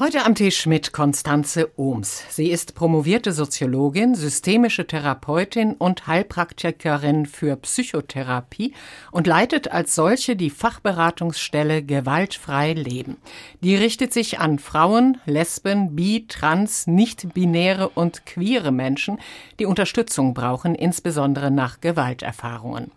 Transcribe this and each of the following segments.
Heute am Tisch mit Konstanze Ohms. Sie ist promovierte Soziologin, systemische Therapeutin und Heilpraktikerin für Psychotherapie und leitet als solche die Fachberatungsstelle Gewaltfrei Leben. Die richtet sich an Frauen, Lesben, bi, trans, nicht-binäre und queere Menschen, die Unterstützung brauchen, insbesondere nach Gewalterfahrungen.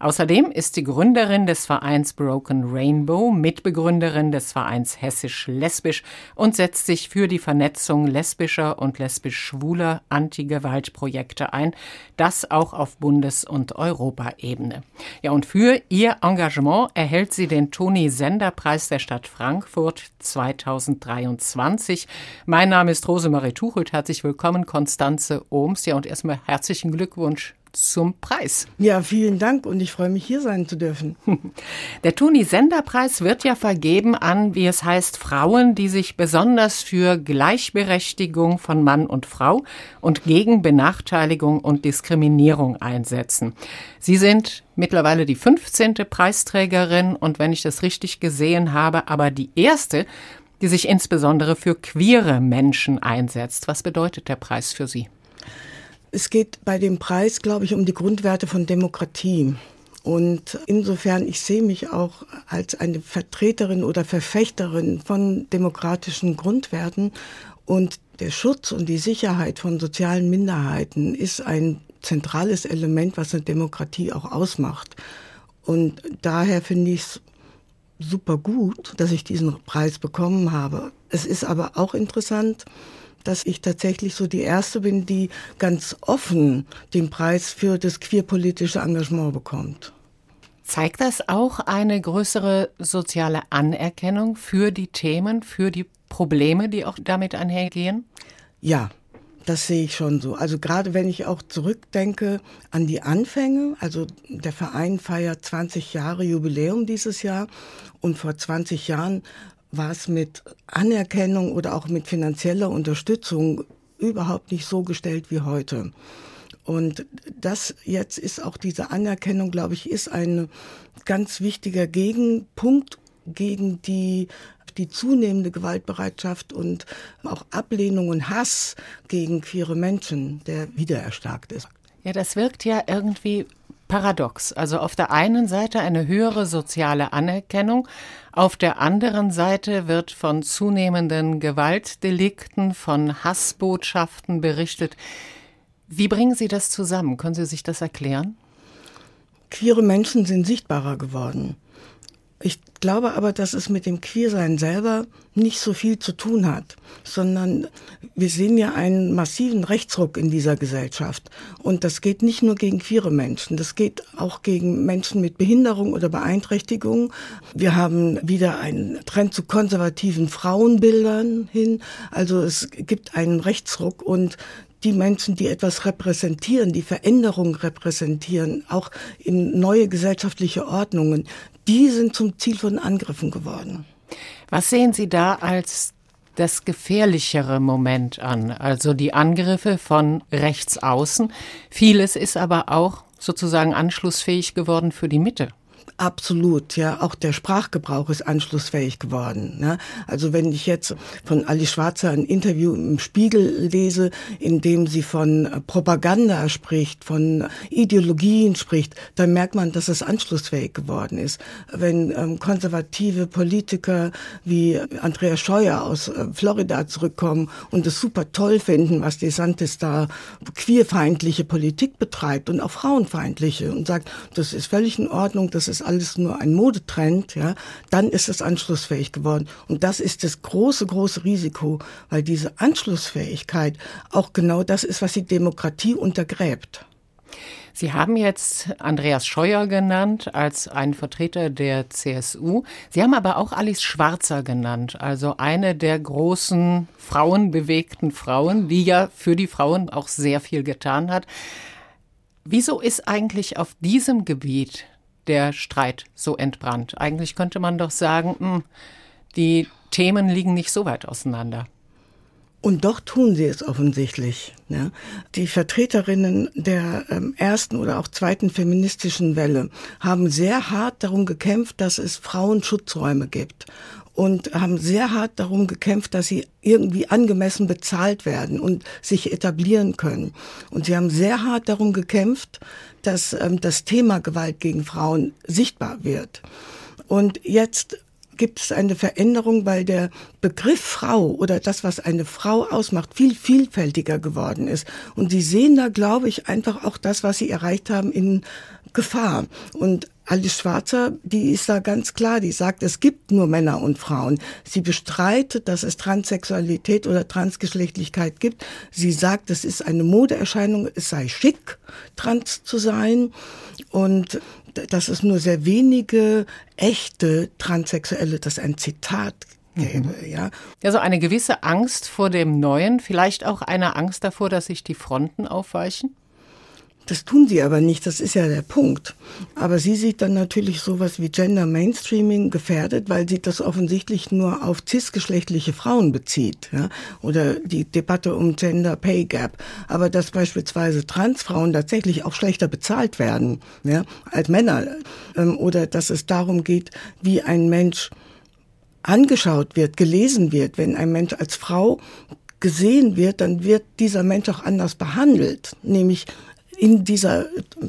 Außerdem ist sie Gründerin des Vereins Broken Rainbow, Mitbegründerin des Vereins Hessisch-Lesbisch und und setzt sich für die Vernetzung lesbischer und lesbisch-schwuler Anti-Gewalt-Projekte ein, das auch auf Bundes- und Europaebene. Ja, und für ihr Engagement erhält sie den Toni-Sender-Preis der Stadt Frankfurt 2023. Mein Name ist Rosemarie Tuchelt. Herzlich willkommen, Konstanze Ohms. Ja, und erstmal herzlichen Glückwunsch zum Preis. Ja, vielen Dank und ich freue mich, hier sein zu dürfen. Der Toni-Sender-Preis wird ja vergeben an, wie es heißt, Frauen, die sich besonders für Gleichberechtigung von Mann und Frau und gegen Benachteiligung und Diskriminierung einsetzen. Sie sind mittlerweile die 15. Preisträgerin und wenn ich das richtig gesehen habe, aber die erste, die sich insbesondere für queere Menschen einsetzt. Was bedeutet der Preis für Sie? Es geht bei dem Preis, glaube ich, um die Grundwerte von Demokratie. Und insofern, ich sehe mich auch als eine Vertreterin oder Verfechterin von demokratischen Grundwerten. Und der Schutz und die Sicherheit von sozialen Minderheiten ist ein zentrales Element, was eine Demokratie auch ausmacht. Und daher finde ich es super gut, dass ich diesen Preis bekommen habe. Es ist aber auch interessant, dass ich tatsächlich so die Erste bin, die ganz offen den Preis für das queerpolitische Engagement bekommt. Zeigt das auch eine größere soziale Anerkennung für die Themen, für die Probleme, die auch damit einhergehen? Ja, das sehe ich schon so. Also gerade wenn ich auch zurückdenke an die Anfänge, also der Verein feiert 20 Jahre Jubiläum dieses Jahr und vor 20 Jahren war es mit Anerkennung oder auch mit finanzieller Unterstützung überhaupt nicht so gestellt wie heute. Und das jetzt ist auch diese Anerkennung, glaube ich, ist ein ganz wichtiger Gegenpunkt gegen die die zunehmende Gewaltbereitschaft und auch Ablehnung und Hass gegen queere Menschen, der wieder erstarkt ist. Ja, das wirkt ja irgendwie paradox. Also auf der einen Seite eine höhere soziale Anerkennung, auf der anderen Seite wird von zunehmenden Gewaltdelikten, von Hassbotschaften berichtet. Wie bringen Sie das zusammen? Können Sie sich das erklären? Queere Menschen sind sichtbarer geworden. Ich glaube aber, dass es mit dem Queersein selber nicht so viel zu tun hat, sondern wir sehen ja einen massiven Rechtsruck in dieser Gesellschaft. Und das geht nicht nur gegen queere Menschen, das geht auch gegen Menschen mit Behinderung oder Beeinträchtigung. Wir haben wieder einen Trend zu konservativen Frauenbildern hin. Also es gibt einen Rechtsruck und die Menschen, die etwas repräsentieren, die Veränderung repräsentieren, auch in neue gesellschaftliche Ordnungen, die sind zum Ziel von Angriffen geworden. Was sehen Sie da als das gefährlichere Moment an, also die Angriffe von rechts außen. Vieles ist aber auch sozusagen anschlussfähig geworden für die Mitte. Absolut, ja. Auch der Sprachgebrauch ist anschlussfähig geworden. Ne? Also wenn ich jetzt von Alice Schwarzer ein Interview im Spiegel lese, in dem sie von Propaganda spricht, von Ideologien spricht, dann merkt man, dass es anschlussfähig geworden ist. Wenn ähm, konservative Politiker wie Andrea Scheuer aus äh, Florida zurückkommen und es super toll finden, was DeSantis da queerfeindliche Politik betreibt und auch frauenfeindliche und sagt, das ist völlig in Ordnung, das ist alles nur ein Modetrend, ja, dann ist es anschlussfähig geworden. Und das ist das große, große Risiko, weil diese Anschlussfähigkeit auch genau das ist, was die Demokratie untergräbt. Sie haben jetzt Andreas Scheuer genannt als einen Vertreter der CSU. Sie haben aber auch Alice Schwarzer genannt, also eine der großen frauenbewegten Frauen, die ja für die Frauen auch sehr viel getan hat. Wieso ist eigentlich auf diesem Gebiet der Streit so entbrannt. Eigentlich könnte man doch sagen, hm, die Themen liegen nicht so weit auseinander. Und doch tun sie es offensichtlich. Ja. Die Vertreterinnen der ähm, ersten oder auch zweiten feministischen Welle haben sehr hart darum gekämpft, dass es Frauenschutzräume gibt und haben sehr hart darum gekämpft, dass sie irgendwie angemessen bezahlt werden und sich etablieren können. Und sie haben sehr hart darum gekämpft, dass ähm, das Thema Gewalt gegen Frauen sichtbar wird. Und jetzt gibt es eine Veränderung, weil der Begriff Frau oder das, was eine Frau ausmacht, viel vielfältiger geworden ist. Und sie sehen da, glaube ich, einfach auch das, was sie erreicht haben, in Gefahr. Und Alice Schwarzer, die ist da ganz klar, die sagt, es gibt nur Männer und Frauen. Sie bestreitet, dass es Transsexualität oder Transgeschlechtlichkeit gibt. Sie sagt, es ist eine Modeerscheinung, es sei schick, trans zu sein und dass es nur sehr wenige echte Transsexuelle, das ist ein Zitat gäbe, mhm. ja. Also eine gewisse Angst vor dem Neuen, vielleicht auch eine Angst davor, dass sich die Fronten aufweichen? Das tun sie aber nicht, das ist ja der Punkt. Aber sie sieht dann natürlich sowas wie Gender Mainstreaming gefährdet, weil sie das offensichtlich nur auf cisgeschlechtliche Frauen bezieht. Ja? Oder die Debatte um Gender Pay Gap. Aber dass beispielsweise Transfrauen tatsächlich auch schlechter bezahlt werden ja? als Männer. Ähm, oder dass es darum geht, wie ein Mensch angeschaut wird, gelesen wird, wenn ein Mensch als Frau gesehen wird, dann wird dieser Mensch auch anders behandelt, nämlich in dieser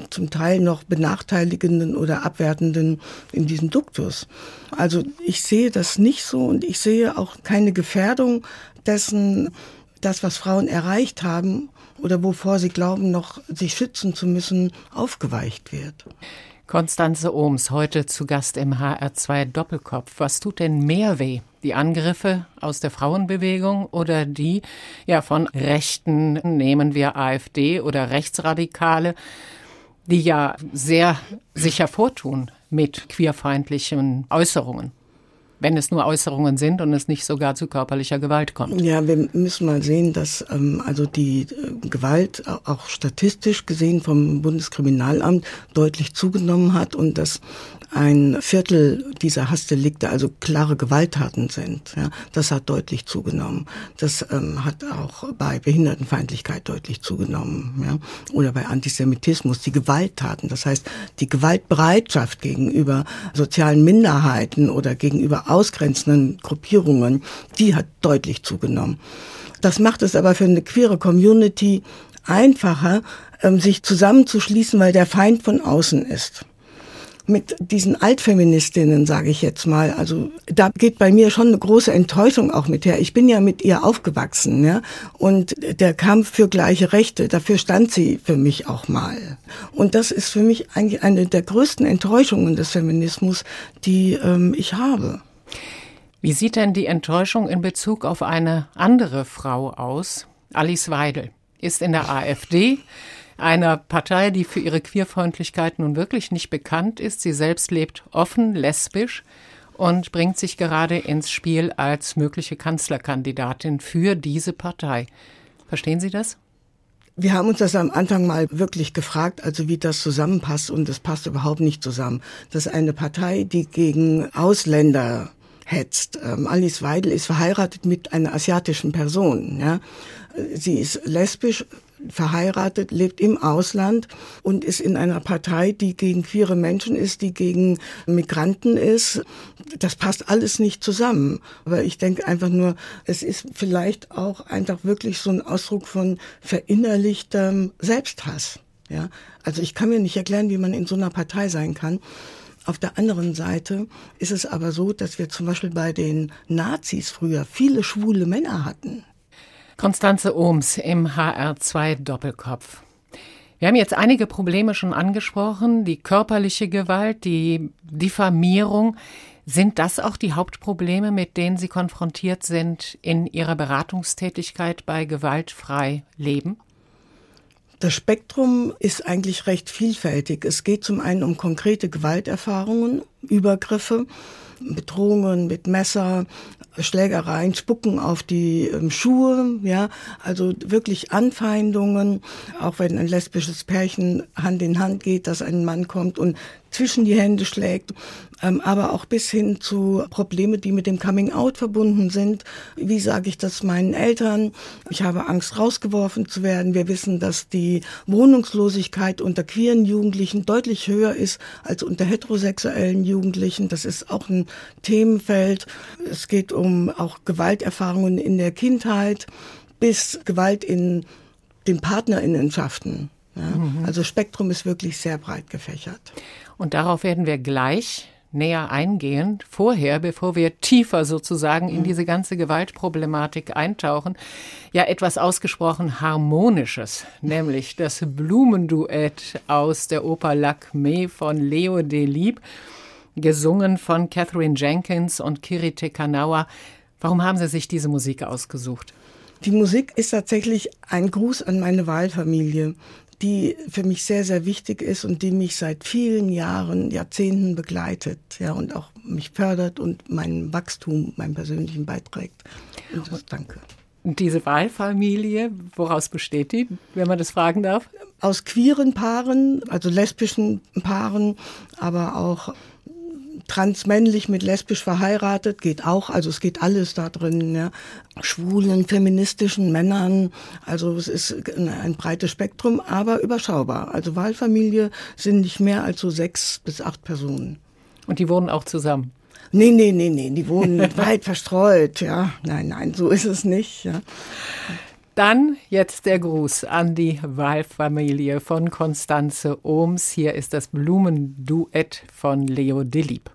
zum Teil noch benachteiligenden oder abwertenden, in diesem Duktus. Also ich sehe das nicht so und ich sehe auch keine Gefährdung dessen, das, was Frauen erreicht haben oder wovor sie glauben, noch sich schützen zu müssen, aufgeweicht wird. Konstanze Ohms, heute zu Gast im HR2 Doppelkopf. Was tut denn mehr weh? Die Angriffe aus der Frauenbewegung oder die ja von Rechten, nehmen wir AfD oder Rechtsradikale, die ja sehr sich hervortun mit queerfeindlichen Äußerungen? Wenn es nur Äußerungen sind und es nicht sogar zu körperlicher Gewalt kommt. Ja, wir müssen mal sehen, dass ähm, also die äh, Gewalt auch statistisch gesehen vom Bundeskriminalamt deutlich zugenommen hat und dass ein Viertel dieser Hassdelikte also klare Gewalttaten sind. Ja, das hat deutlich zugenommen. Das ähm, hat auch bei Behindertenfeindlichkeit deutlich zugenommen. Ja, oder bei Antisemitismus die Gewalttaten. Das heißt, die Gewaltbereitschaft gegenüber sozialen Minderheiten oder gegenüber ausgrenzenden Gruppierungen, die hat deutlich zugenommen. Das macht es aber für eine queere Community einfacher, ähm, sich zusammenzuschließen, weil der Feind von außen ist mit diesen Altfeministinnen, sage ich jetzt mal, also da geht bei mir schon eine große Enttäuschung auch mit her. Ich bin ja mit ihr aufgewachsen, ja, und der Kampf für gleiche Rechte, dafür stand sie für mich auch mal. Und das ist für mich eigentlich eine der größten Enttäuschungen des Feminismus, die ähm, ich habe. Wie sieht denn die Enttäuschung in Bezug auf eine andere Frau aus? Alice Weidel ist in der AfD einer Partei, die für ihre Queerfreundlichkeit nun wirklich nicht bekannt ist. Sie selbst lebt offen, lesbisch und bringt sich gerade ins Spiel als mögliche Kanzlerkandidatin für diese Partei. Verstehen Sie das? Wir haben uns das am Anfang mal wirklich gefragt, also wie das zusammenpasst und das passt überhaupt nicht zusammen. Das ist eine Partei, die gegen Ausländer hetzt. Ähm, Alice Weidel ist verheiratet mit einer asiatischen Person. Ja? Sie ist lesbisch, verheiratet, lebt im Ausland und ist in einer Partei, die gegen queere Menschen ist, die gegen Migranten ist. Das passt alles nicht zusammen. Aber ich denke einfach nur, es ist vielleicht auch einfach wirklich so ein Ausdruck von verinnerlichtem Selbsthass. Ja, also ich kann mir nicht erklären, wie man in so einer Partei sein kann. Auf der anderen Seite ist es aber so, dass wir zum Beispiel bei den Nazis früher viele schwule Männer hatten. Konstanze Ohms im HR2 Doppelkopf. Wir haben jetzt einige Probleme schon angesprochen, die körperliche Gewalt, die Diffamierung. Sind das auch die Hauptprobleme, mit denen Sie konfrontiert sind in Ihrer Beratungstätigkeit bei Gewaltfrei Leben? Das Spektrum ist eigentlich recht vielfältig. Es geht zum einen um konkrete Gewalterfahrungen, Übergriffe, Bedrohungen mit Messer, Schlägereien, Spucken auf die ähm, Schuhe, ja, also wirklich Anfeindungen, auch wenn ein lesbisches Pärchen Hand in Hand geht, dass ein Mann kommt und zwischen die Hände schlägt, ähm, aber auch bis hin zu Probleme, die mit dem Coming Out verbunden sind. Wie sage ich das meinen Eltern? Ich habe Angst, rausgeworfen zu werden. Wir wissen, dass die Wohnungslosigkeit unter queeren Jugendlichen deutlich höher ist als unter heterosexuellen Jugendlichen. Das ist auch ein Themenfeld. Es geht um auch Gewalterfahrungen in der Kindheit bis Gewalt in den Partnerinnenschaften. Ja, mhm. Also Spektrum ist wirklich sehr breit gefächert. Und darauf werden wir gleich näher eingehen, vorher, bevor wir tiefer sozusagen in mhm. diese ganze Gewaltproblematik eintauchen, ja etwas ausgesprochen Harmonisches, nämlich das Blumenduett aus der Oper Lacme von Leo Delib, gesungen von Catherine Jenkins und Kirite Kanawa. Warum haben Sie sich diese Musik ausgesucht? Die Musik ist tatsächlich ein Gruß an meine Wahlfamilie die für mich sehr, sehr wichtig ist und die mich seit vielen Jahren, Jahrzehnten begleitet, ja, und auch mich fördert und mein Wachstum, meinen persönlichen beiträgt. Und das danke. Und diese Wahlfamilie, woraus besteht die, wenn man das fragen darf? Aus queeren Paaren, also lesbischen Paaren, aber auch transmännlich mit lesbisch verheiratet, geht auch, also es geht alles da drin, ja. Schwulen, feministischen Männern, also es ist ein, breites Spektrum, aber überschaubar. Also Wahlfamilie sind nicht mehr als so sechs bis acht Personen. Und die wohnen auch zusammen? Nee, nee, nee, nee, die wohnen weit verstreut, ja. Nein, nein, so ist es nicht, ja. Dann jetzt der Gruß an die Wahlfamilie von Konstanze Ohms. Hier ist das Blumenduett von Leo Delib.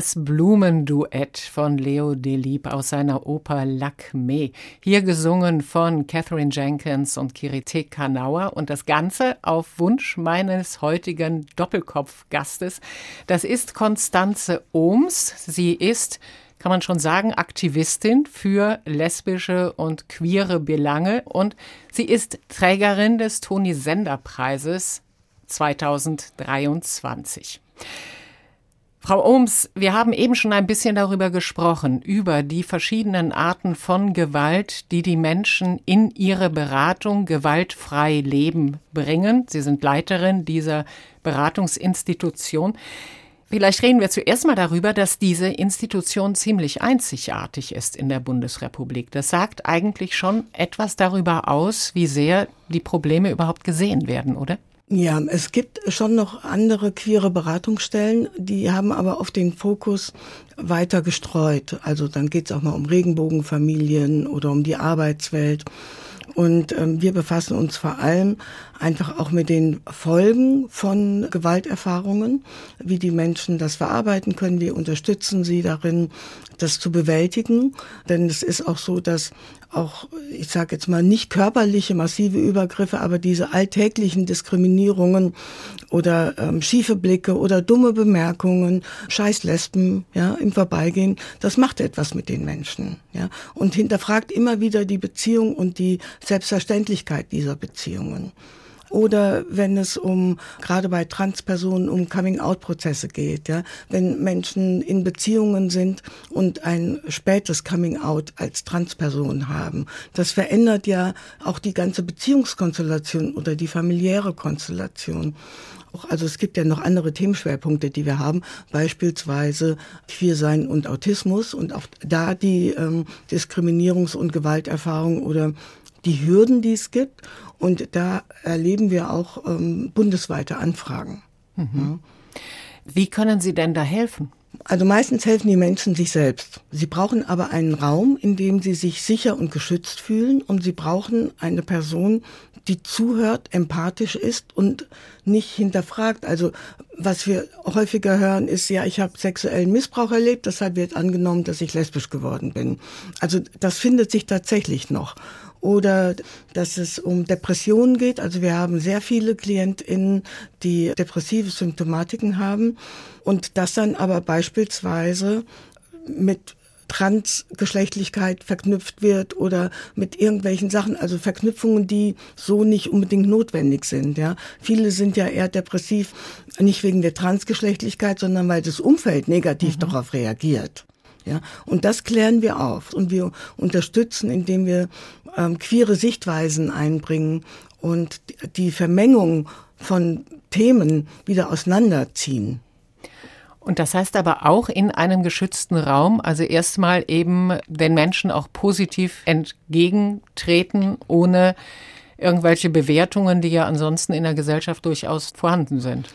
Das Blumenduett von Leo Delib aus seiner Oper Lakme. Hier gesungen von Catherine Jenkins und Kirite Kanauer und das Ganze auf Wunsch meines heutigen Doppelkopfgastes. Das ist Konstanze Ohms. Sie ist kann man schon sagen, Aktivistin für lesbische und queere Belange und sie ist Trägerin des Toni Sender Preises 2023. Frau Ohms, wir haben eben schon ein bisschen darüber gesprochen, über die verschiedenen Arten von Gewalt, die die Menschen in ihre Beratung gewaltfrei leben bringen. Sie sind Leiterin dieser Beratungsinstitution. Vielleicht reden wir zuerst mal darüber, dass diese Institution ziemlich einzigartig ist in der Bundesrepublik. Das sagt eigentlich schon etwas darüber aus, wie sehr die Probleme überhaupt gesehen werden, oder? Ja, es gibt schon noch andere queere Beratungsstellen, die haben aber auf den Fokus weiter gestreut. Also dann geht es auch mal um Regenbogenfamilien oder um die Arbeitswelt. Und ähm, wir befassen uns vor allem einfach auch mit den Folgen von Gewalterfahrungen, wie die Menschen das verarbeiten können, wir unterstützen sie darin, das zu bewältigen. Denn es ist auch so, dass auch, ich sage jetzt mal, nicht körperliche massive Übergriffe, aber diese alltäglichen Diskriminierungen oder ähm, schiefe Blicke oder dumme Bemerkungen, Scheißlesben, ja, im Vorbeigehen, das macht etwas mit den Menschen, ja, und hinterfragt immer wieder die Beziehung und die Selbstverständlichkeit dieser Beziehungen oder wenn es um gerade bei Transpersonen um Coming-out-Prozesse geht, ja, wenn Menschen in Beziehungen sind und ein spätes Coming-out als Transperson haben, das verändert ja auch die ganze Beziehungskonstellation oder die familiäre Konstellation. Also es gibt ja noch andere Themenschwerpunkte, die wir haben, beispielsweise Queersein und Autismus und auch da die ähm, Diskriminierungs- und Gewalterfahrung oder die Hürden, die es gibt. Und da erleben wir auch ähm, bundesweite Anfragen. Mhm. Wie können Sie denn da helfen? Also meistens helfen die Menschen sich selbst. Sie brauchen aber einen Raum, in dem sie sich sicher und geschützt fühlen und sie brauchen eine Person, die zuhört, empathisch ist und nicht hinterfragt. Also was wir häufiger hören ist, ja, ich habe sexuellen Missbrauch erlebt, deshalb wird angenommen, dass ich lesbisch geworden bin. Also das findet sich tatsächlich noch oder dass es um Depressionen geht. Also wir haben sehr viele KlientInnen, die depressive Symptomatiken haben und das dann aber beispielsweise mit Transgeschlechtlichkeit verknüpft wird oder mit irgendwelchen Sachen, also Verknüpfungen, die so nicht unbedingt notwendig sind. Ja, viele sind ja eher depressiv, nicht wegen der Transgeschlechtlichkeit, sondern weil das Umfeld negativ mhm. darauf reagiert. Ja, und das klären wir auf und wir unterstützen, indem wir ähm, queere Sichtweisen einbringen und die Vermengung von Themen wieder auseinanderziehen. Und das heißt aber auch in einem geschützten Raum, also erstmal eben den Menschen auch positiv entgegentreten, ohne irgendwelche Bewertungen, die ja ansonsten in der Gesellschaft durchaus vorhanden sind.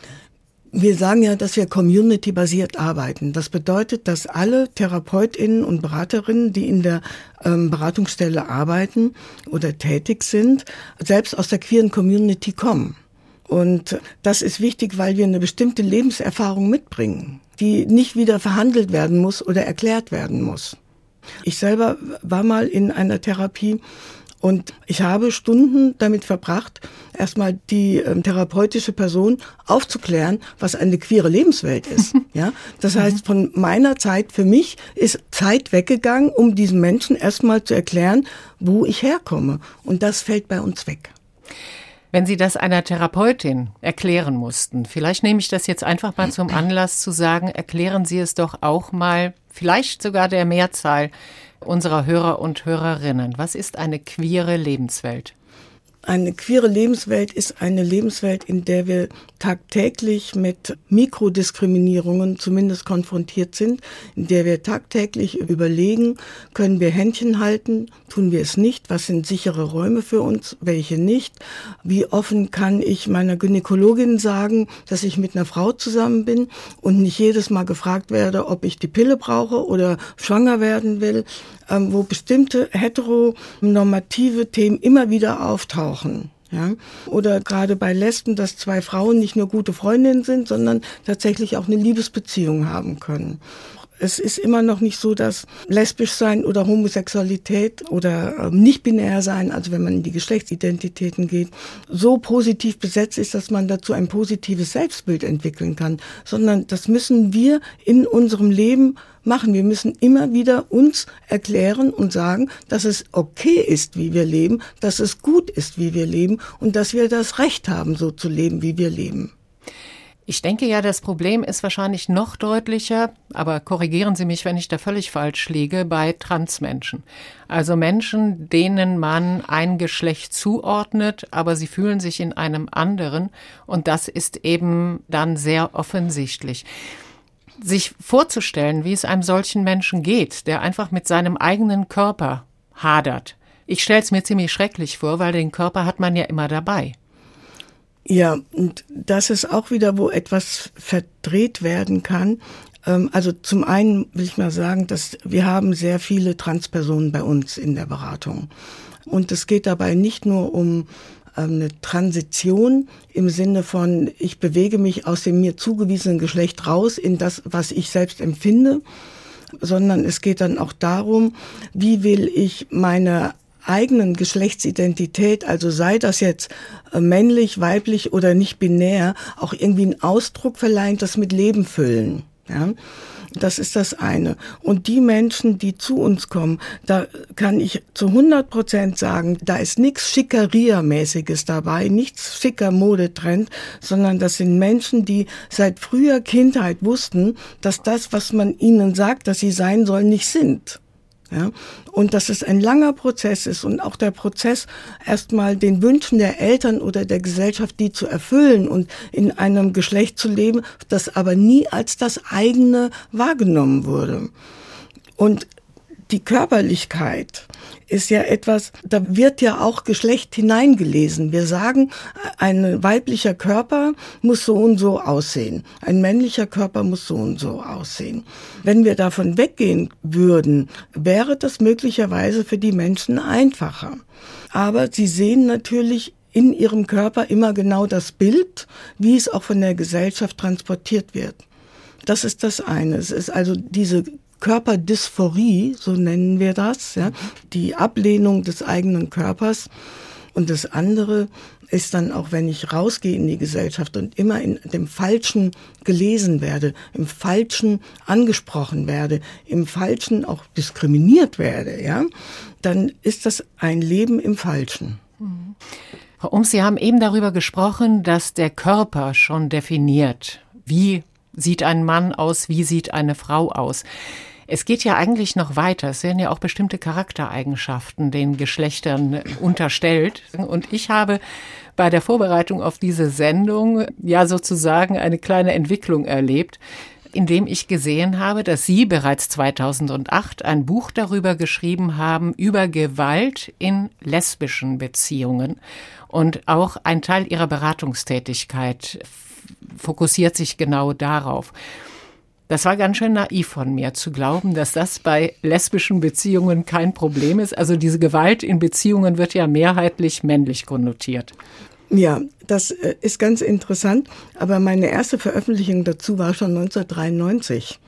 Wir sagen ja, dass wir community-basiert arbeiten. Das bedeutet, dass alle Therapeutinnen und Beraterinnen, die in der ähm, Beratungsstelle arbeiten oder tätig sind, selbst aus der queeren Community kommen. Und das ist wichtig, weil wir eine bestimmte Lebenserfahrung mitbringen, die nicht wieder verhandelt werden muss oder erklärt werden muss. Ich selber war mal in einer Therapie, und ich habe Stunden damit verbracht, erstmal die ähm, therapeutische Person aufzuklären, was eine queere Lebenswelt ist. ja, das mhm. heißt, von meiner Zeit für mich ist Zeit weggegangen, um diesen Menschen erstmal zu erklären, wo ich herkomme. Und das fällt bei uns weg. Wenn Sie das einer Therapeutin erklären mussten, vielleicht nehme ich das jetzt einfach mal zum Anlass zu sagen, erklären Sie es doch auch mal, vielleicht sogar der Mehrzahl unserer Hörer und Hörerinnen. Was ist eine queere Lebenswelt? Eine queere Lebenswelt ist eine Lebenswelt, in der wir tagtäglich mit Mikrodiskriminierungen zumindest konfrontiert sind, in der wir tagtäglich überlegen, können wir Händchen halten, tun wir es nicht, was sind sichere Räume für uns, welche nicht, wie offen kann ich meiner Gynäkologin sagen, dass ich mit einer Frau zusammen bin und nicht jedes Mal gefragt werde, ob ich die Pille brauche oder schwanger werden will ähm, wo bestimmte heteronormative Themen immer wieder auftauchen. Ja? Oder gerade bei Lesben, dass zwei Frauen nicht nur gute Freundinnen sind, sondern tatsächlich auch eine Liebesbeziehung haben können. Es ist immer noch nicht so, dass lesbisch sein oder Homosexualität oder äh, nicht binär sein, also wenn man in die Geschlechtsidentitäten geht, so positiv besetzt ist, dass man dazu ein positives Selbstbild entwickeln kann, sondern das müssen wir in unserem Leben machen. Wir müssen immer wieder uns erklären und sagen, dass es okay ist, wie wir leben, dass es gut ist, wie wir leben und dass wir das Recht haben, so zu leben, wie wir leben. Ich denke ja, das Problem ist wahrscheinlich noch deutlicher, aber korrigieren Sie mich, wenn ich da völlig falsch liege, bei Transmenschen. Also Menschen, denen man ein Geschlecht zuordnet, aber sie fühlen sich in einem anderen und das ist eben dann sehr offensichtlich sich vorzustellen, wie es einem solchen Menschen geht, der einfach mit seinem eigenen Körper hadert. Ich stelle es mir ziemlich schrecklich vor, weil den Körper hat man ja immer dabei. Ja, und das ist auch wieder, wo etwas verdreht werden kann. Ähm, also zum einen will ich mal sagen, dass wir haben sehr viele Transpersonen bei uns in der Beratung. Und es geht dabei nicht nur um ähm, eine Transition im Sinne von, ich bewege mich aus dem mir zugewiesenen Geschlecht raus in das, was ich selbst empfinde, sondern es geht dann auch darum, wie will ich meine eigenen Geschlechtsidentität, also sei das jetzt äh, männlich, weiblich oder nicht binär, auch irgendwie einen Ausdruck verleihen, das mit Leben füllen. Ja? Das ist das eine. Und die Menschen, die zu uns kommen, da kann ich zu 100 Prozent sagen, da ist nichts Schickeria-mäßiges dabei, nichts schicker Modetrend, sondern das sind Menschen, die seit früher Kindheit wussten, dass das, was man ihnen sagt, dass sie sein sollen, nicht sind. Ja? Und dass es ein langer Prozess ist und auch der Prozess, erstmal den Wünschen der Eltern oder der Gesellschaft, die zu erfüllen und in einem Geschlecht zu leben, das aber nie als das eigene wahrgenommen wurde. Und die Körperlichkeit ist ja etwas, da wird ja auch Geschlecht hineingelesen. Wir sagen, ein weiblicher Körper muss so und so aussehen. Ein männlicher Körper muss so und so aussehen. Wenn wir davon weggehen würden, wäre das möglicherweise für die Menschen einfacher. Aber sie sehen natürlich in ihrem Körper immer genau das Bild, wie es auch von der Gesellschaft transportiert wird. Das ist das eine. Es ist also diese Körperdysphorie, so nennen wir das, ja, die Ablehnung des eigenen Körpers. Und das andere ist dann auch, wenn ich rausgehe in die Gesellschaft und immer in dem Falschen gelesen werde, im Falschen angesprochen werde, im Falschen auch diskriminiert werde, ja, dann ist das ein Leben im Falschen. Frau Ums, Sie haben eben darüber gesprochen, dass der Körper schon definiert, wie sieht ein Mann aus, wie sieht eine Frau aus. Es geht ja eigentlich noch weiter. Es werden ja auch bestimmte Charaktereigenschaften den Geschlechtern unterstellt. Und ich habe bei der Vorbereitung auf diese Sendung ja sozusagen eine kleine Entwicklung erlebt indem ich gesehen habe, dass Sie bereits 2008 ein Buch darüber geschrieben haben, über Gewalt in lesbischen Beziehungen. Und auch ein Teil Ihrer Beratungstätigkeit fokussiert sich genau darauf. Das war ganz schön naiv von mir zu glauben, dass das bei lesbischen Beziehungen kein Problem ist. Also diese Gewalt in Beziehungen wird ja mehrheitlich männlich konnotiert. Ja, das äh, ist ganz interessant. Aber meine erste Veröffentlichung dazu war schon 1993.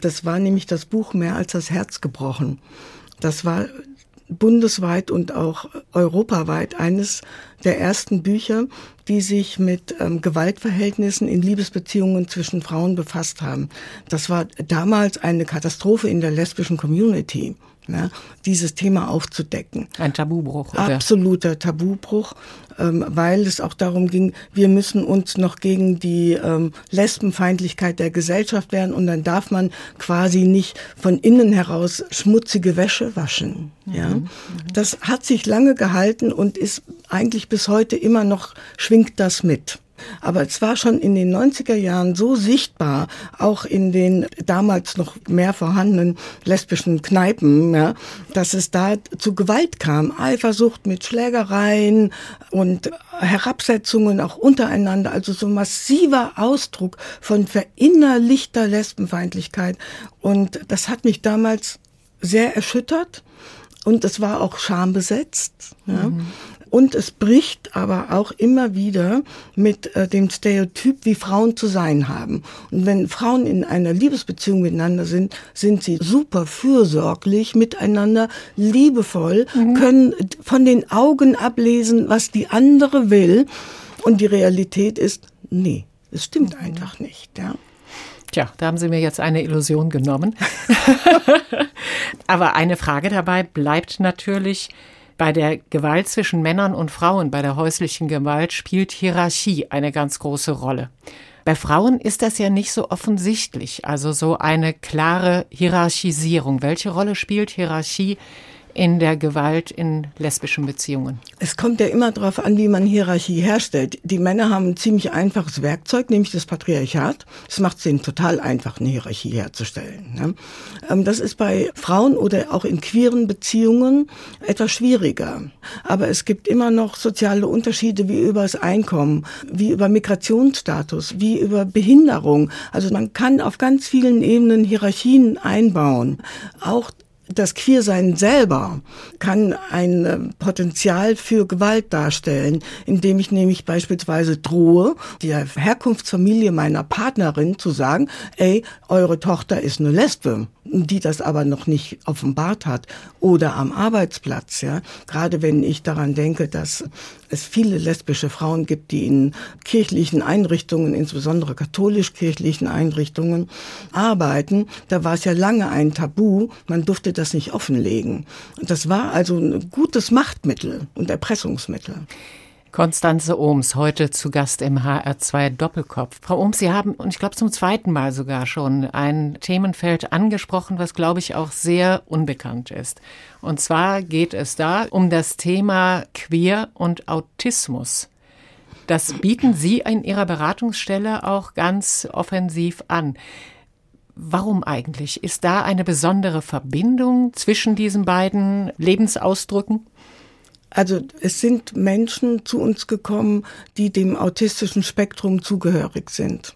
Das war nämlich das Buch Mehr als das Herz gebrochen. Das war bundesweit und auch europaweit eines der ersten Bücher, die sich mit ähm, Gewaltverhältnissen in Liebesbeziehungen zwischen Frauen befasst haben. Das war damals eine Katastrophe in der lesbischen Community ne, dieses Thema aufzudecken. Ein Tabubruch. Oder? Absoluter Tabubruch, ähm, weil es auch darum ging, wir müssen uns noch gegen die ähm, Lesbenfeindlichkeit der Gesellschaft wehren und dann darf man quasi nicht von innen heraus schmutzige Wäsche waschen. Mhm. Ja, mhm. das hat sich lange gehalten und ist eigentlich bis heute immer noch schwingt das mit. Aber es war schon in den 90er Jahren so sichtbar, auch in den damals noch mehr vorhandenen lesbischen Kneipen, ja, dass es da zu Gewalt kam. Eifersucht mit Schlägereien und Herabsetzungen auch untereinander. Also so massiver Ausdruck von verinnerlichter Lesbenfeindlichkeit. Und das hat mich damals sehr erschüttert. Und es war auch schambesetzt. Ja. Mhm Und es bricht aber auch immer wieder mit äh, dem Stereotyp, wie Frauen zu sein haben. Und wenn Frauen in einer Liebesbeziehung miteinander sind, sind sie super fürsorglich miteinander, liebevoll, mhm. können von den Augen ablesen, was die andere will. Und die Realität ist, nee, es stimmt mhm. einfach nicht. Ja. Tja, da haben Sie mir jetzt eine Illusion genommen. Aber eine Frage dabei bleibt natürlich, bei der Gewalt zwischen Männern und Frauen, bei der häuslichen Gewalt, spielt Hierarchie eine ganz große Rolle. Bei Frauen ist das ja nicht so offensichtlich, also so eine klare Hierarchisierung. Welche Rolle spielt Hierarchie in der Gewalt in lesbischen Beziehungen? Es kommt ja immer darauf an, wie man Hierarchie herstellt. Die Männer haben ein ziemlich einfaches Werkzeug, nämlich das Patriarchat. Es macht es ihnen total einfach, eine Hierarchie herzustellen. Ne? Ähm, das ist bei Frauen oder auch in queeren Beziehungen etwas schwieriger. Aber es gibt immer noch soziale Unterschiede wie über das Einkommen, wie über Migrationsstatus, wie über Behinderung. Also man kann auf ganz vielen Ebenen Hierarchien einbauen. Auch das Queersein selber kann ein äh, Potenzial für Gewalt darstellen, indem ich nämlich beispielsweise drohe, der Herkunftsfamilie meiner Partnerin zu sagen, ey, eure Tochter ist eine Lesbe die das aber noch nicht offenbart hat oder am Arbeitsplatz, ja. Gerade wenn ich daran denke, dass es viele lesbische Frauen gibt, die in kirchlichen Einrichtungen, insbesondere katholisch-kirchlichen Einrichtungen arbeiten, da war es ja lange ein Tabu, man durfte das nicht offenlegen. Das war also ein gutes Machtmittel und Erpressungsmittel. Konstanze Ohms, heute zu Gast im HR2 Doppelkopf. Frau Ohms, Sie haben, und ich glaube zum zweiten Mal sogar schon, ein Themenfeld angesprochen, was, glaube ich, auch sehr unbekannt ist. Und zwar geht es da um das Thema Queer und Autismus. Das bieten Sie in Ihrer Beratungsstelle auch ganz offensiv an. Warum eigentlich? Ist da eine besondere Verbindung zwischen diesen beiden Lebensausdrücken? Also es sind Menschen zu uns gekommen, die dem autistischen Spektrum zugehörig sind.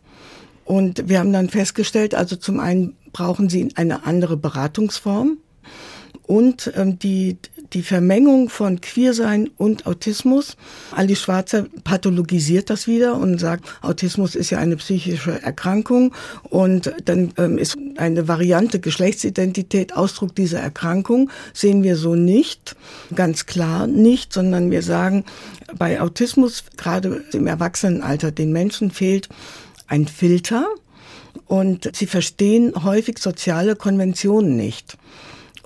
Und wir haben dann festgestellt, also zum einen brauchen sie eine andere Beratungsform und ähm, die, die Vermengung von Queersein und Autismus. Ali Schwarzer pathologisiert das wieder und sagt, Autismus ist ja eine psychische Erkrankung und dann ähm, ist eine Variante Geschlechtsidentität Ausdruck dieser Erkrankung. Sehen wir so nicht, ganz klar nicht, sondern wir sagen, bei Autismus, gerade im Erwachsenenalter, den Menschen fehlt ein Filter und sie verstehen häufig soziale Konventionen nicht.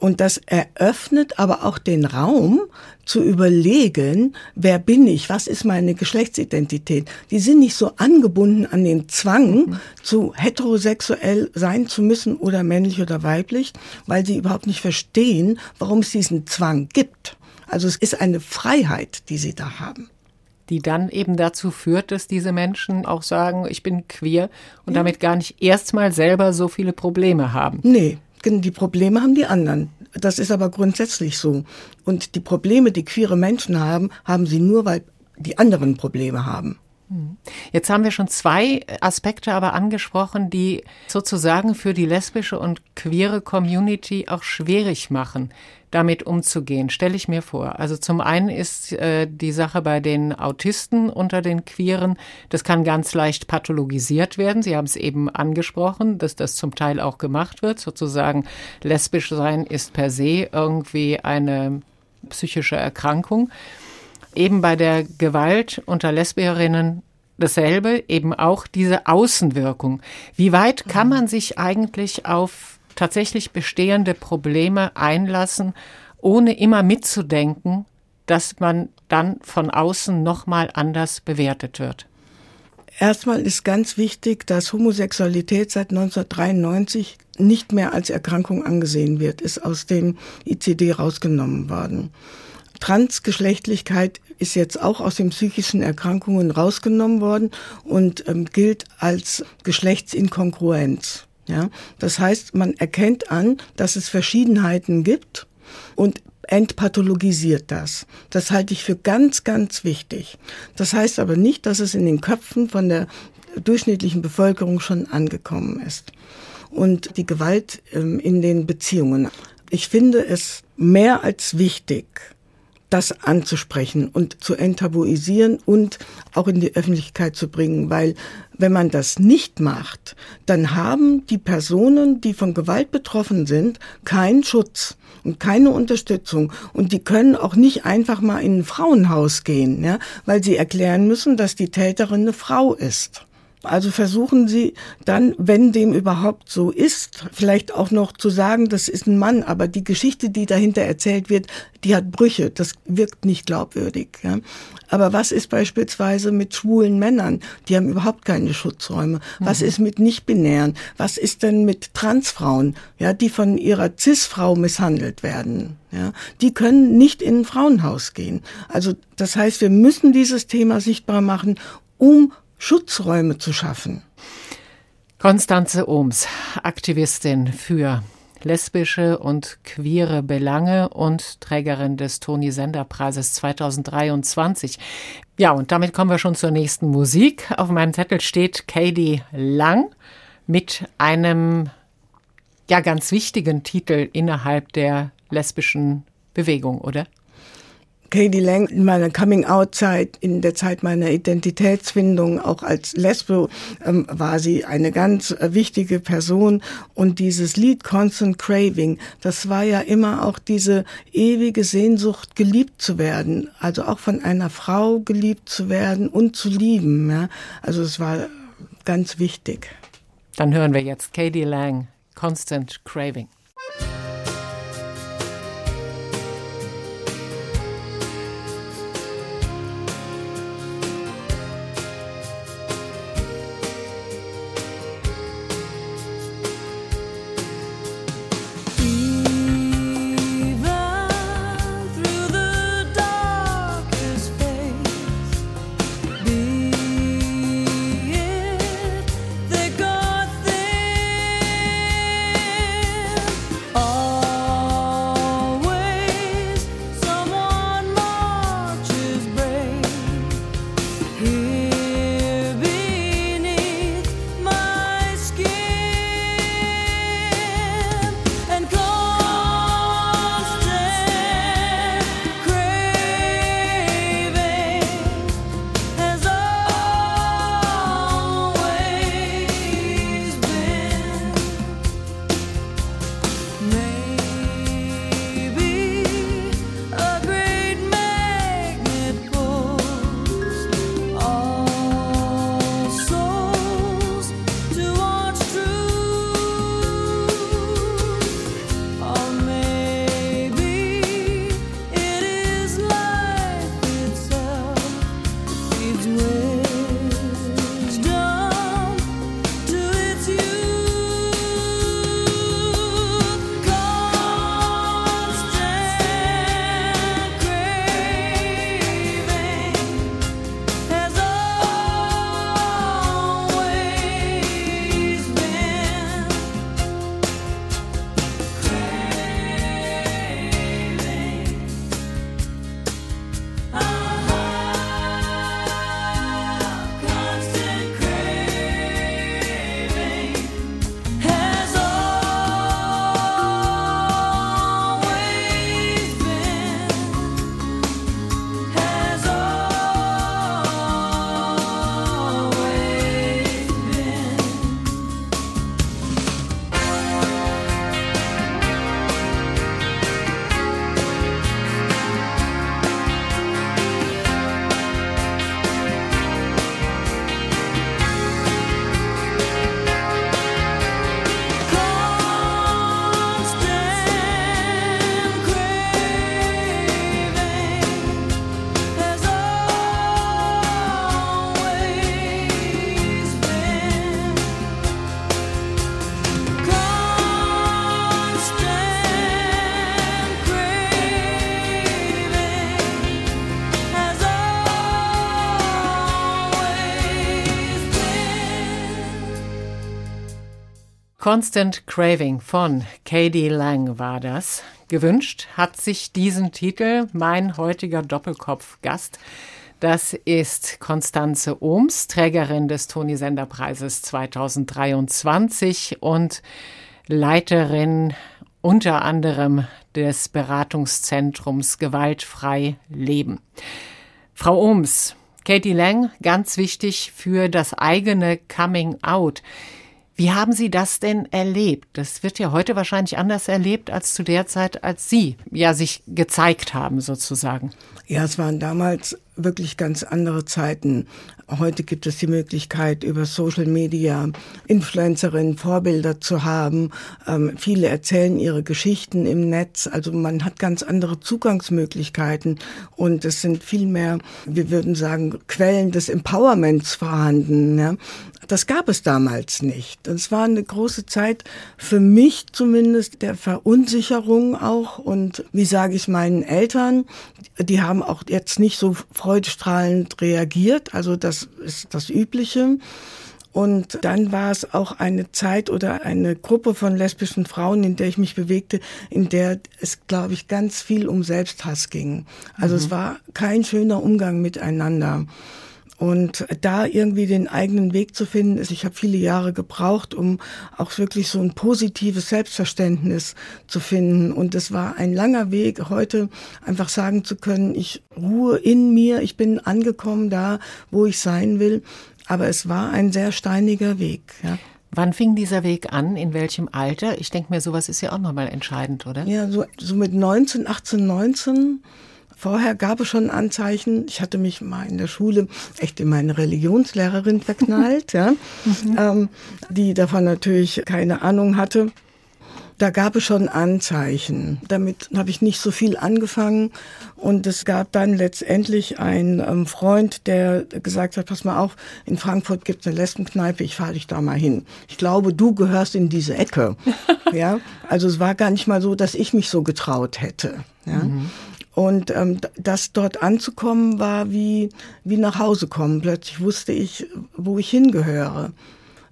Und das eröffnet aber auch den Raum zu überlegen, wer bin ich, was ist meine Geschlechtsidentität. Die sind nicht so angebunden an den Zwang, mhm. zu heterosexuell sein zu müssen oder männlich oder weiblich, weil sie überhaupt nicht verstehen, warum es diesen Zwang gibt. Also es ist eine Freiheit, die sie da haben die dann eben dazu führt, dass diese Menschen auch sagen, ich bin queer und ja. damit gar nicht erstmal selber so viele Probleme haben. Nee, die Probleme haben die anderen. Das ist aber grundsätzlich so. Und die Probleme, die queere Menschen haben, haben sie nur, weil die anderen Probleme haben. Hm. Jetzt haben wir schon zwei Aspekte aber angesprochen, die sozusagen für die lesbische und queere Community auch schwierig machen damit umzugehen, stelle ich mir vor. Also zum einen ist äh, die Sache bei den Autisten unter den Queeren, das kann ganz leicht pathologisiert werden. Sie haben es eben angesprochen, dass das zum Teil auch gemacht wird. Sozusagen lesbisch sein ist per se irgendwie eine psychische Erkrankung. Eben bei der Gewalt unter Lesbierinnen dasselbe, eben auch diese Außenwirkung. Wie weit kann mhm. man sich eigentlich auf tatsächlich bestehende Probleme einlassen, ohne immer mitzudenken, dass man dann von außen nochmal anders bewertet wird. Erstmal ist ganz wichtig, dass Homosexualität seit 1993 nicht mehr als Erkrankung angesehen wird, ist aus dem ICD rausgenommen worden. Transgeschlechtlichkeit ist jetzt auch aus den psychischen Erkrankungen rausgenommen worden und ähm, gilt als Geschlechtsinkongruenz. Ja, das heißt, man erkennt an, dass es Verschiedenheiten gibt und entpathologisiert das. Das halte ich für ganz, ganz wichtig. Das heißt aber nicht, dass es in den Köpfen von der durchschnittlichen Bevölkerung schon angekommen ist. Und die Gewalt ähm, in den Beziehungen. Ich finde es mehr als wichtig, das anzusprechen und zu enttabuisieren und auch in die Öffentlichkeit zu bringen, weil wenn man das nicht macht, dann haben die Personen, die von Gewalt betroffen sind, keinen Schutz und keine Unterstützung und die können auch nicht einfach mal in ein Frauenhaus gehen, ja, weil sie erklären müssen, dass die Täterin eine Frau ist. Also versuchen Sie dann, wenn dem überhaupt so ist, vielleicht auch noch zu sagen, das ist ein Mann, aber die Geschichte, die dahinter erzählt wird, die hat Brüche, das wirkt nicht glaubwürdig. Ja. Aber was ist beispielsweise mit schwulen Männern? Die haben überhaupt keine Schutzräume. Was mhm. ist mit Nichtbinären? Was ist denn mit Transfrauen, ja, die von ihrer Cis-Frau misshandelt werden? Ja, die können nicht in ein Frauenhaus gehen. Also das heißt, wir müssen dieses Thema sichtbar machen, um Schutzräume zu schaffen. Konstanze Ohms, Aktivistin für lesbische und queere Belange und Trägerin des Toni Sender Preises 2023. Ja, und damit kommen wir schon zur nächsten Musik. Auf meinem Zettel steht Katie Lang mit einem ja ganz wichtigen Titel innerhalb der lesbischen Bewegung, oder? Katie Lang in meiner Coming-out-Zeit, in der Zeit meiner Identitätsfindung, auch als Lesbe, ähm, war sie eine ganz äh, wichtige Person. Und dieses Lied Constant Craving, das war ja immer auch diese ewige Sehnsucht, geliebt zu werden. Also auch von einer Frau geliebt zu werden und zu lieben. Ja? Also es war ganz wichtig. Dann hören wir jetzt Katie Lang, Constant Craving. Constant Craving von Katie Lang war das. Gewünscht hat sich diesen Titel mein heutiger Doppelkopf-Gast. Das ist Konstanze Ohms, Trägerin des Toni Sender Preises 2023 und Leiterin unter anderem des Beratungszentrums Gewaltfrei Leben. Frau Ohms, Katie Lang, ganz wichtig für das eigene Coming Out. Wie haben Sie das denn erlebt? Das wird ja heute wahrscheinlich anders erlebt als zu der Zeit, als Sie ja sich gezeigt haben, sozusagen. Ja, es waren damals wirklich ganz andere Zeiten. Heute gibt es die Möglichkeit, über Social Media Influencerinnen, Vorbilder zu haben. Ähm, viele erzählen ihre Geschichten im Netz. Also man hat ganz andere Zugangsmöglichkeiten und es sind viel mehr, wir würden sagen, Quellen des Empowerments vorhanden. Ja? Das gab es damals nicht. Es war eine große Zeit für mich zumindest der Verunsicherung auch und wie sage ich meinen Eltern, die haben auch jetzt nicht so freudestrahlend reagiert. Also das ist das Übliche. Und dann war es auch eine Zeit oder eine Gruppe von lesbischen Frauen, in der ich mich bewegte, in der es, glaube ich, ganz viel um Selbsthass ging. Also mhm. es war kein schöner Umgang miteinander. Und da irgendwie den eigenen Weg zu finden, ist, ich habe viele Jahre gebraucht, um auch wirklich so ein positives Selbstverständnis zu finden. Und es war ein langer Weg, heute einfach sagen zu können, ich ruhe in mir, ich bin angekommen da, wo ich sein will. Aber es war ein sehr steiniger Weg. Ja. Wann fing dieser Weg an? In welchem Alter? Ich denke mir, sowas ist ja auch nochmal entscheidend, oder? Ja, so, so mit 19, 18, 19 Vorher gab es schon Anzeichen. Ich hatte mich mal in der Schule echt in meine Religionslehrerin verknallt, ja, mhm. ähm, die davon natürlich keine Ahnung hatte. Da gab es schon Anzeichen. Damit habe ich nicht so viel angefangen. Und es gab dann letztendlich einen ähm, Freund, der gesagt hat, pass mal auf, in Frankfurt gibt es eine Lesbenkneipe, ich fahre dich da mal hin. Ich glaube, du gehörst in diese Ecke. ja, also es war gar nicht mal so, dass ich mich so getraut hätte. Ja. Mhm. Und ähm, das dort anzukommen war wie, wie nach Hause kommen. Plötzlich wusste ich, wo ich hingehöre.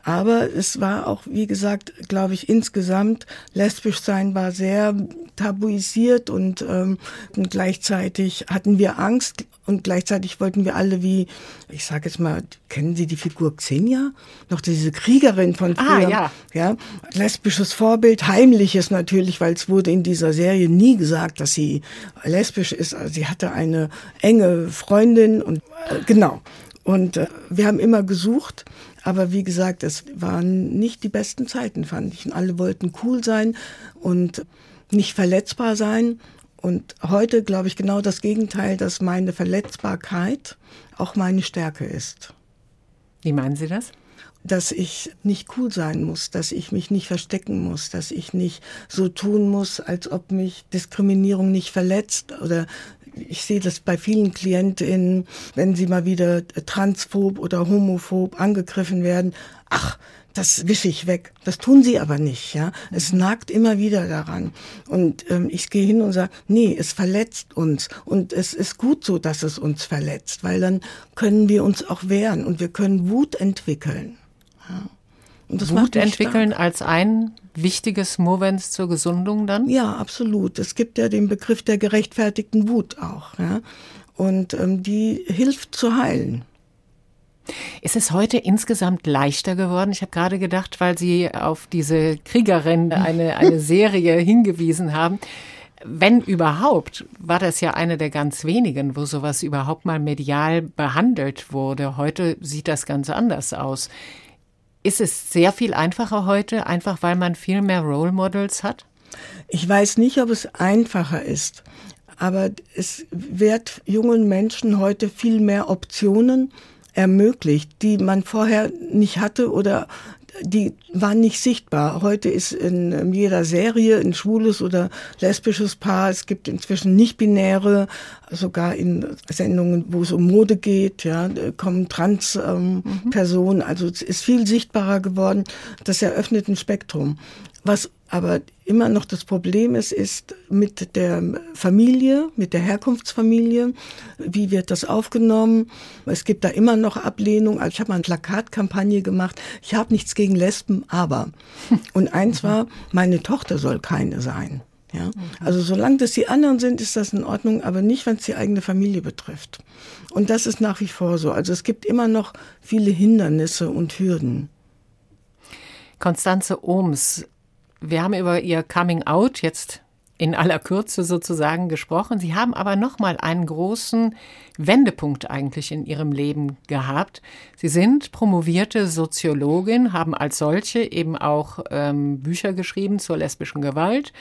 Aber es war auch, wie gesagt, glaube ich, insgesamt lesbisch sein war sehr tabuisiert und, ähm, und gleichzeitig hatten wir Angst und gleichzeitig wollten wir alle wie, ich sage jetzt mal, kennen Sie die Figur Xenia? Noch diese Kriegerin von ah, früher. Ah, ja. ja. Lesbisches Vorbild, heimliches natürlich, weil es wurde in dieser Serie nie gesagt, dass sie lesbisch ist. Also sie hatte eine enge Freundin und äh, genau. Und äh, wir haben immer gesucht, aber wie gesagt, es waren nicht die besten Zeiten, fand ich. Und alle wollten cool sein und nicht verletzbar sein. Und heute glaube ich genau das Gegenteil, dass meine Verletzbarkeit auch meine Stärke ist. Wie meinen Sie das? Dass ich nicht cool sein muss, dass ich mich nicht verstecken muss, dass ich nicht so tun muss, als ob mich Diskriminierung nicht verletzt oder ich sehe das bei vielen Klientinnen, wenn sie mal wieder transphob oder homophob angegriffen werden. Ach, das wische ich weg. Das tun sie aber nicht. Ja, es mhm. nagt immer wieder daran. Und ähm, ich gehe hin und sage, nee, es verletzt uns und es ist gut so, dass es uns verletzt, weil dann können wir uns auch wehren und wir können Wut entwickeln. Ja. Und das Wut entwickeln stark. als ein wichtiges Movens zur Gesundung dann? Ja, absolut. Es gibt ja den Begriff der gerechtfertigten Wut auch. Ja? Und ähm, die hilft zu heilen. Ist es heute insgesamt leichter geworden? Ich habe gerade gedacht, weil Sie auf diese Kriegerin eine, eine Serie hingewiesen haben. Wenn überhaupt, war das ja eine der ganz wenigen, wo sowas überhaupt mal medial behandelt wurde. Heute sieht das ganz anders aus. Ist es sehr viel einfacher heute, einfach weil man viel mehr Role Models hat? Ich weiß nicht, ob es einfacher ist, aber es wird jungen Menschen heute viel mehr Optionen ermöglicht, die man vorher nicht hatte oder die waren nicht sichtbar. Heute ist in jeder Serie ein schwules oder lesbisches Paar. Es gibt inzwischen nicht-binäre, sogar in Sendungen, wo es um Mode geht, ja, kommen Trans-Personen. Ähm, mhm. Also es ist viel sichtbarer geworden. Das eröffnet ein Spektrum. Was aber immer noch das Problem ist, ist mit der Familie, mit der Herkunftsfamilie. Wie wird das aufgenommen? Es gibt da immer noch Ablehnung. Also ich habe mal eine Plakatkampagne gemacht. Ich habe nichts gegen Lesben, aber. Und eins war, meine Tochter soll keine sein. Ja? Also solange das die anderen sind, ist das in Ordnung, aber nicht, wenn es die eigene Familie betrifft. Und das ist nach wie vor so. Also es gibt immer noch viele Hindernisse und Hürden. Konstanze Ohms wir haben über ihr Coming Out jetzt in aller Kürze sozusagen gesprochen. Sie haben aber noch mal einen großen Wendepunkt eigentlich in Ihrem Leben gehabt. Sie sind promovierte Soziologin, haben als solche eben auch ähm, Bücher geschrieben zur lesbischen Gewalt,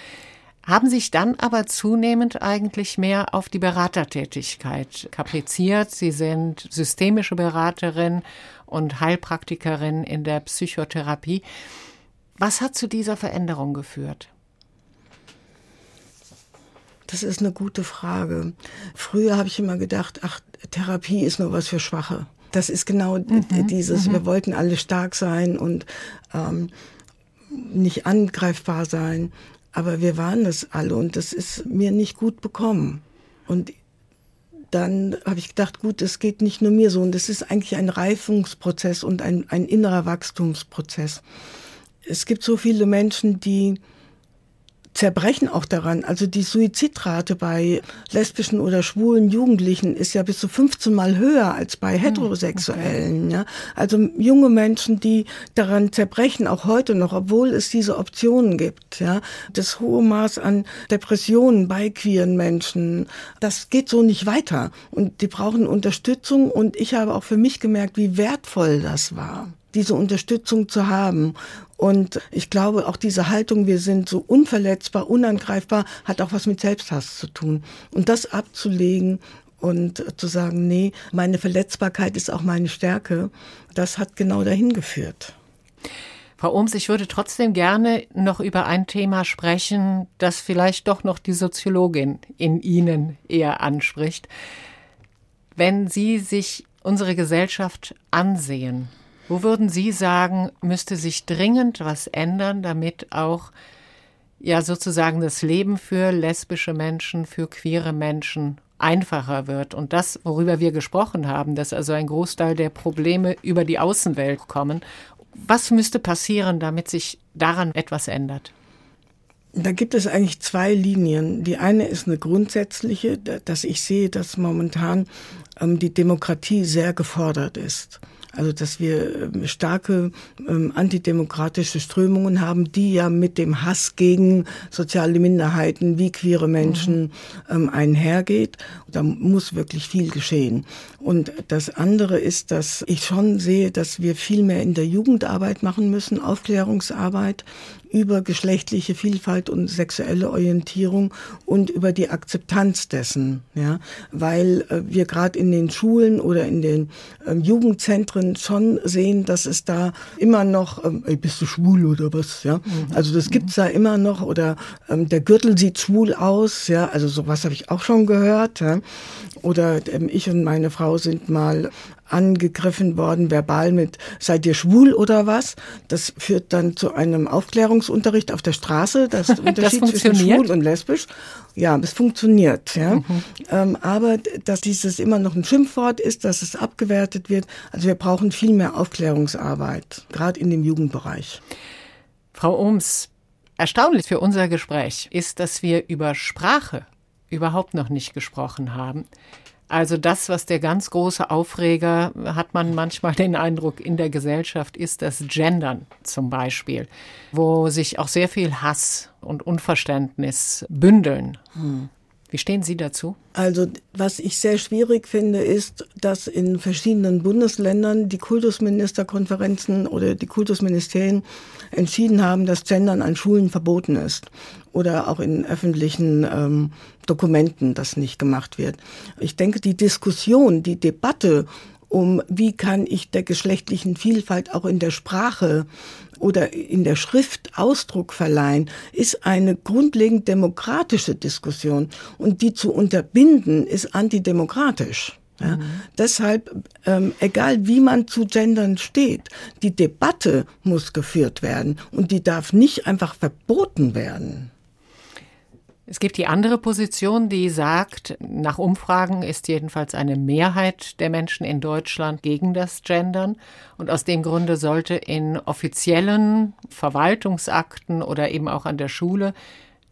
haben sich dann aber zunehmend eigentlich mehr auf die Beratertätigkeit kapriziert. Sie sind systemische Beraterin und Heilpraktikerin in der Psychotherapie. Was hat zu dieser Veränderung geführt? Das ist eine gute Frage. Früher habe ich immer gedacht, ach, Therapie ist nur was für Schwache. Das ist genau mhm, dieses, mhm. wir wollten alle stark sein und ähm, nicht angreifbar sein. Aber wir waren das alle und das ist mir nicht gut bekommen. Und dann habe ich gedacht, gut, es geht nicht nur mir so. Und es ist eigentlich ein Reifungsprozess und ein, ein innerer Wachstumsprozess. Es gibt so viele Menschen, die zerbrechen auch daran. Also die Suizidrate bei lesbischen oder schwulen Jugendlichen ist ja bis zu 15 Mal höher als bei hm, heterosexuellen. Okay. Ja? Also junge Menschen, die daran zerbrechen, auch heute noch, obwohl es diese Optionen gibt. Ja? Das hohe Maß an Depressionen bei queeren Menschen, das geht so nicht weiter. Und die brauchen Unterstützung. Und ich habe auch für mich gemerkt, wie wertvoll das war diese Unterstützung zu haben. Und ich glaube, auch diese Haltung, wir sind so unverletzbar, unangreifbar, hat auch was mit Selbsthass zu tun. Und das abzulegen und zu sagen, nee, meine Verletzbarkeit ist auch meine Stärke, das hat genau dahin geführt. Frau Ohms, ich würde trotzdem gerne noch über ein Thema sprechen, das vielleicht doch noch die Soziologin in Ihnen eher anspricht. Wenn Sie sich unsere Gesellschaft ansehen, wo würden Sie sagen, müsste sich dringend was ändern, damit auch ja sozusagen das Leben für lesbische Menschen, für queere Menschen einfacher wird und das, worüber wir gesprochen haben, dass also ein Großteil der Probleme über die Außenwelt kommen. Was müsste passieren, damit sich daran etwas ändert? Da gibt es eigentlich zwei Linien. Die eine ist eine grundsätzliche, dass ich sehe, dass momentan ähm, die Demokratie sehr gefordert ist. Also dass wir ähm, starke ähm, antidemokratische Strömungen haben, die ja mit dem Hass gegen soziale Minderheiten wie queere Menschen mhm. ähm, einhergeht. Da muss wirklich viel geschehen. Und das andere ist, dass ich schon sehe, dass wir viel mehr in der Jugendarbeit machen müssen, Aufklärungsarbeit über geschlechtliche Vielfalt und sexuelle Orientierung und über die Akzeptanz dessen, ja, weil äh, wir gerade in den Schulen oder in den ähm, Jugendzentren schon sehen, dass es da immer noch, ähm, ey, bist du schwul oder was, ja, mhm. also das gibt's da immer noch oder ähm, der Gürtel sieht schwul aus, ja, also sowas habe ich auch schon gehört, ja? oder ich und meine Frau sind mal angegriffen worden, verbal mit, seid ihr schwul oder was? Das führt dann zu einem Aufklärungsunterricht auf der Straße, das Unterschied das zwischen schwul und lesbisch. Ja, das funktioniert, ja. Mhm. Ähm, aber dass dieses immer noch ein Schimpfwort ist, dass es abgewertet wird, also wir brauchen viel mehr Aufklärungsarbeit, gerade in dem Jugendbereich. Frau Ohms, erstaunlich für unser Gespräch ist, dass wir über Sprache überhaupt noch nicht gesprochen haben. Also das, was der ganz große Aufreger, hat man manchmal den Eindruck in der Gesellschaft, ist das Gendern zum Beispiel, wo sich auch sehr viel Hass und Unverständnis bündeln. Hm. Wie stehen Sie dazu? Also was ich sehr schwierig finde, ist, dass in verschiedenen Bundesländern die Kultusministerkonferenzen oder die Kultusministerien entschieden haben, dass Gendern an Schulen verboten ist oder auch in öffentlichen ähm, Dokumenten das nicht gemacht wird. Ich denke, die Diskussion, die Debatte um, wie kann ich der geschlechtlichen Vielfalt auch in der Sprache oder in der Schrift Ausdruck verleihen, ist eine grundlegend demokratische Diskussion. Und die zu unterbinden, ist antidemokratisch. Ja, mhm. Deshalb, ähm, egal wie man zu Gendern steht, die Debatte muss geführt werden und die darf nicht einfach verboten werden. Es gibt die andere Position, die sagt, nach Umfragen ist jedenfalls eine Mehrheit der Menschen in Deutschland gegen das Gendern. Und aus dem Grunde sollte in offiziellen Verwaltungsakten oder eben auch an der Schule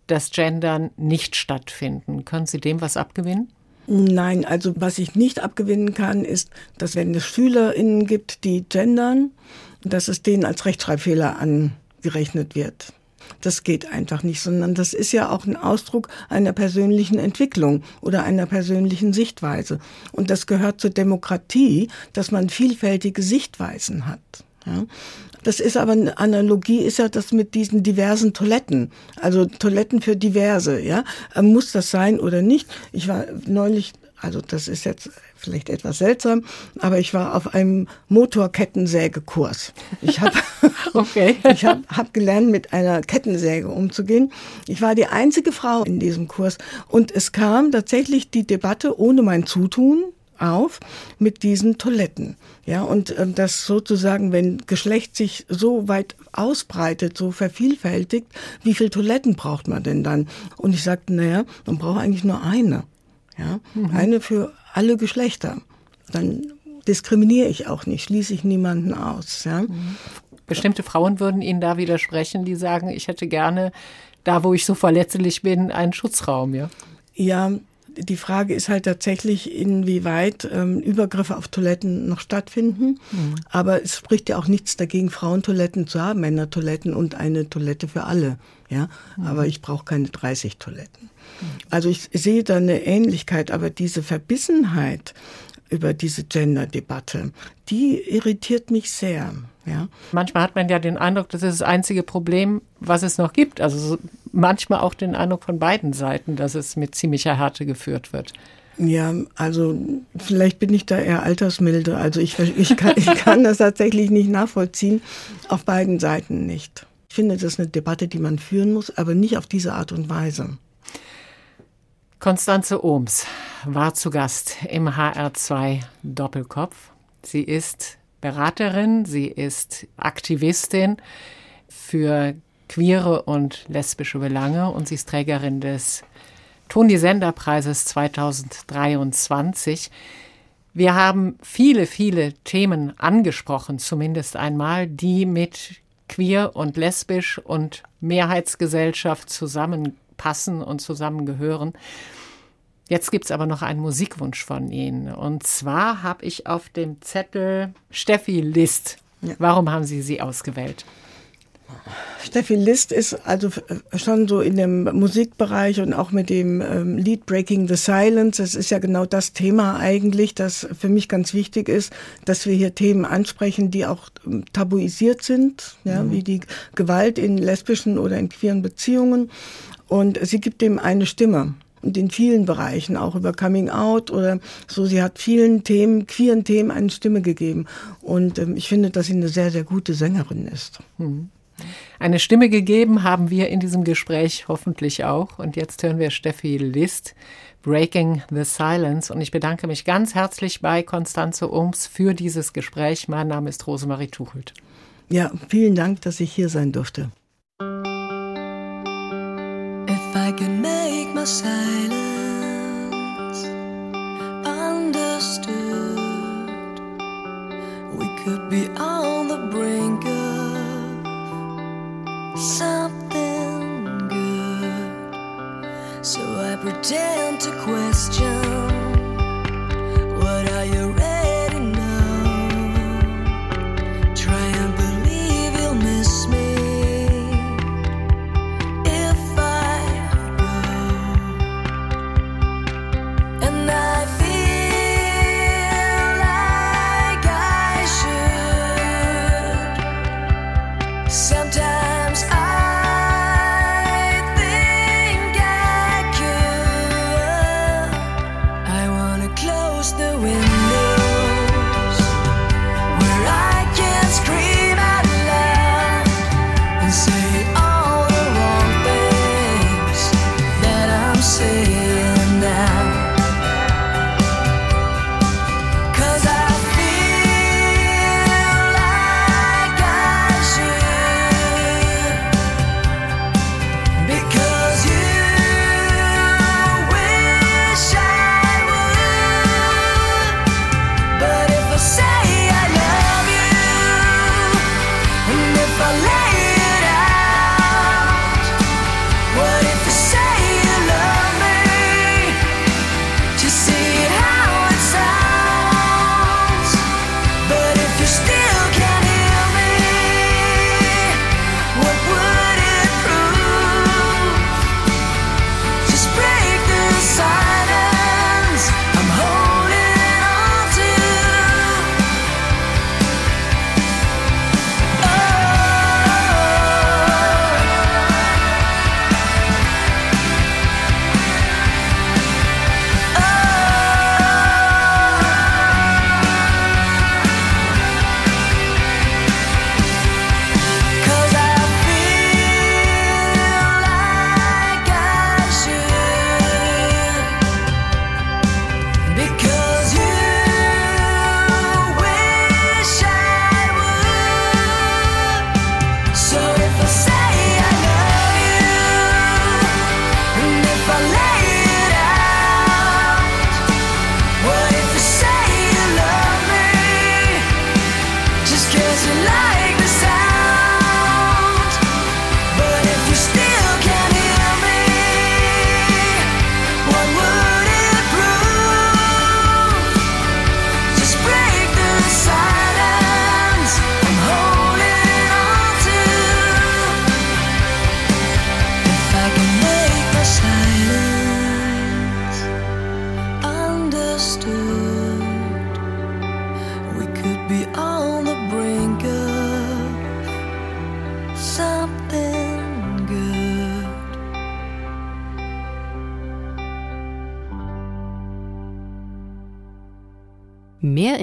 das Gendern nicht stattfinden. Können Sie dem was abgewinnen? Nein, also was ich nicht abgewinnen kann, ist, dass wenn es SchülerInnen gibt, die gendern, dass es denen als Rechtschreibfehler angerechnet wird. Das geht einfach nicht, sondern das ist ja auch ein Ausdruck einer persönlichen Entwicklung oder einer persönlichen Sichtweise. Und das gehört zur Demokratie, dass man vielfältige Sichtweisen hat. Ja. Das ist aber eine Analogie, ist ja das mit diesen diversen Toiletten. Also Toiletten für diverse, ja. Muss das sein oder nicht? Ich war neulich also das ist jetzt vielleicht etwas seltsam, aber ich war auf einem Motorkettensägekurs. Ich habe okay. ich hab, hab gelernt, mit einer Kettensäge umzugehen. Ich war die einzige Frau in diesem Kurs und es kam tatsächlich die Debatte ohne mein Zutun auf mit diesen Toiletten. Ja, und ähm, das sozusagen, wenn Geschlecht sich so weit ausbreitet, so vervielfältigt, wie viele Toiletten braucht man denn dann? Und ich sagte, naja, man braucht eigentlich nur eine. Ja, mhm. eine für alle Geschlechter. Dann diskriminiere ich auch nicht, schließe ich niemanden aus. Ja. Mhm. Bestimmte Frauen würden Ihnen da widersprechen, die sagen, ich hätte gerne da, wo ich so verletzlich bin, einen Schutzraum, ja? Ja, die Frage ist halt tatsächlich, inwieweit ähm, Übergriffe auf Toiletten noch stattfinden. Mhm. Aber es spricht ja auch nichts dagegen, Frauentoiletten zu haben, Männertoiletten und eine Toilette für alle. Ja, mhm. aber ich brauche keine 30 Toiletten. Also ich sehe da eine Ähnlichkeit, aber diese Verbissenheit über diese Gender-Debatte, die irritiert mich sehr. Ja. Manchmal hat man ja den Eindruck, das ist das einzige Problem, was es noch gibt. Also manchmal auch den Eindruck von beiden Seiten, dass es mit ziemlicher Härte geführt wird. Ja, also vielleicht bin ich da eher altersmilde. Also ich, ich, kann, ich kann das tatsächlich nicht nachvollziehen, auf beiden Seiten nicht. Ich finde, das ist eine Debatte, die man führen muss, aber nicht auf diese Art und Weise. Konstanze Ohms war zu Gast im HR2 Doppelkopf. Sie ist Beraterin, sie ist Aktivistin für queere und lesbische Belange und sie ist Trägerin des Toni Sender Preises 2023. Wir haben viele, viele Themen angesprochen, zumindest einmal, die mit queer und lesbisch und Mehrheitsgesellschaft zusammenpassen und zusammengehören. Jetzt gibt es aber noch einen Musikwunsch von Ihnen. Und zwar habe ich auf dem Zettel Steffi List. Ja. Warum haben Sie sie ausgewählt? Steffi List ist also schon so in dem Musikbereich und auch mit dem ähm, Lied Breaking the Silence. Das ist ja genau das Thema eigentlich, das für mich ganz wichtig ist, dass wir hier Themen ansprechen, die auch ähm, tabuisiert sind, ja, mhm. wie die Gewalt in lesbischen oder in queeren Beziehungen. Und sie gibt dem eine Stimme und in vielen Bereichen, auch über Coming Out oder so. Sie hat vielen Themen, queeren Themen eine Stimme gegeben. Und ähm, ich finde, dass sie eine sehr, sehr gute Sängerin ist. Hm. Eine Stimme gegeben haben wir in diesem Gespräch hoffentlich auch. Und jetzt hören wir Steffi List, Breaking the Silence. Und ich bedanke mich ganz herzlich bei Konstanze Ums für dieses Gespräch. Mein Name ist Rosemarie Tuchelt. Ja, vielen Dank, dass ich hier sein durfte. If I can make my silence understood, we could be on the brink of something good. So I pretend to question.